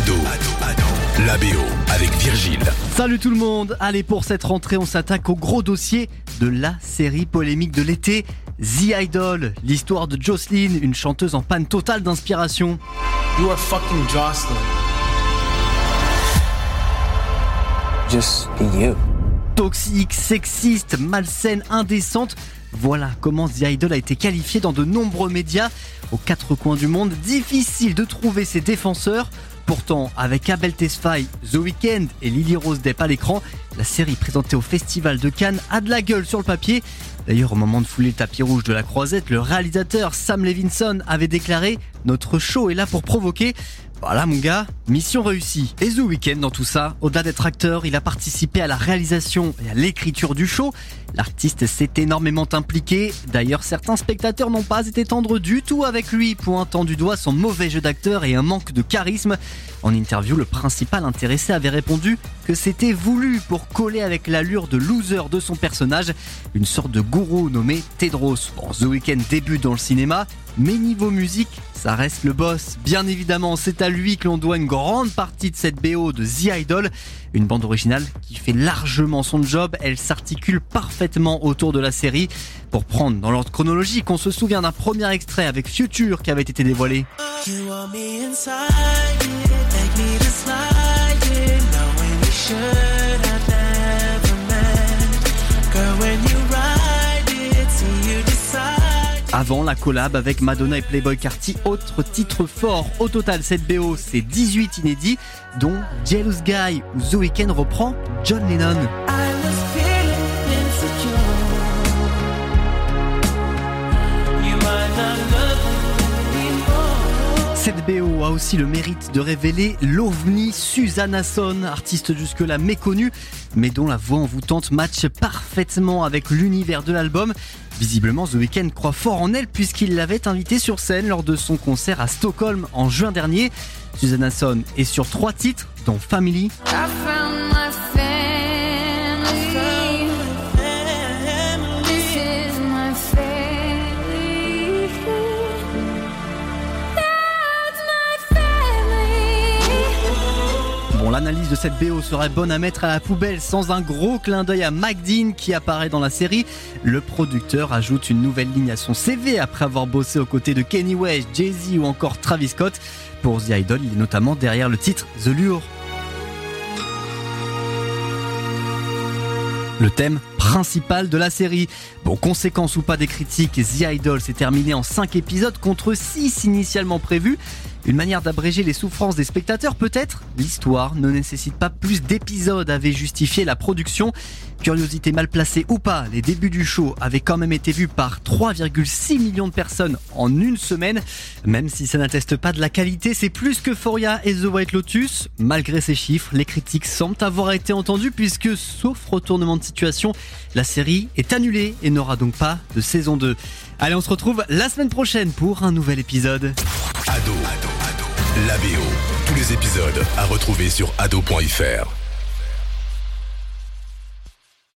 Ado, la BO avec Virgile. Salut tout le monde Allez pour cette rentrée on s'attaque au gros dossier de la série polémique de l'été, The Idol, l'histoire de Jocelyn, une chanteuse en panne totale d'inspiration. You are fucking Jocelyn. Just be you. Toxique, sexiste, malsaine, indécente, voilà comment The Idol a été qualifié dans de nombreux médias aux quatre coins du monde. Difficile de trouver ses défenseurs. Pourtant, avec Abel Tesfaye, The Weeknd et Lily Rose Depp à l'écran, la série présentée au Festival de Cannes a de la gueule sur le papier. D'ailleurs, au moment de fouler le tapis rouge de la croisette, le réalisateur Sam Levinson avait déclaré Notre show est là pour provoquer. Voilà mon gars, mission réussie. Et The Weeknd dans tout ça, au-delà d'être acteur, il a participé à la réalisation et à l'écriture du show. L'artiste s'est énormément impliqué. D'ailleurs, certains spectateurs n'ont pas été tendres du tout avec lui, pointant du doigt son mauvais jeu d'acteur et un manque de charisme. En interview, le principal intéressé avait répondu que c'était voulu pour coller avec l'allure de loser de son personnage, une sorte de gourou nommé Tedros. Bon, The Weeknd débute dans le cinéma, mais niveau musique, ça reste le boss. Bien évidemment, c'est à lui que l'on doit une grande partie de cette BO de The Idol, une bande originale qui fait largement son job, elle s'articule parfaitement autour de la série. Pour prendre dans l'ordre chronologique, on se souvient d'un premier extrait avec Future qui avait été dévoilé. Avant la collab avec Madonna et Playboy Carty, autre titre fort. Au total, cette BO, c'est 18 inédits, dont Jealous Guy où The Weeknd reprend John Lennon. Cette BO a aussi le mérite de révéler l'ovni Susanna Son, artiste jusque-là méconnue, mais dont la voix envoûtante matche parfaitement avec l'univers de l'album. Visiblement, The Weeknd croit fort en elle puisqu'il l'avait invitée sur scène lors de son concert à Stockholm en juin dernier. Susanna Son est sur trois titres, dont Family. L'analyse de cette BO serait bonne à mettre à la poubelle sans un gros clin d'œil à Mike Dean qui apparaît dans la série. Le producteur ajoute une nouvelle ligne à son CV après avoir bossé aux côtés de Kenny West, Jay-Z ou encore Travis Scott. Pour The Idol, il est notamment derrière le titre The Lure. Le thème principal de la série. Bon, conséquence ou pas des critiques, The Idol s'est terminé en 5 épisodes contre 6 initialement prévus. Une manière d'abréger les souffrances des spectateurs peut-être L'histoire ne nécessite pas plus d'épisodes, avait justifié la production. Curiosité mal placée ou pas, les débuts du show avaient quand même été vus par 3,6 millions de personnes en une semaine. Même si ça n'atteste pas de la qualité, c'est plus que Foria et The White Lotus. Malgré ces chiffres, les critiques semblent avoir été entendues puisque, sauf retournement de situation, la série est annulée et n'aura donc pas de saison 2. Allez, on se retrouve la semaine prochaine pour un nouvel épisode. Ado, la BO. Tous les épisodes à retrouver sur ado.fr.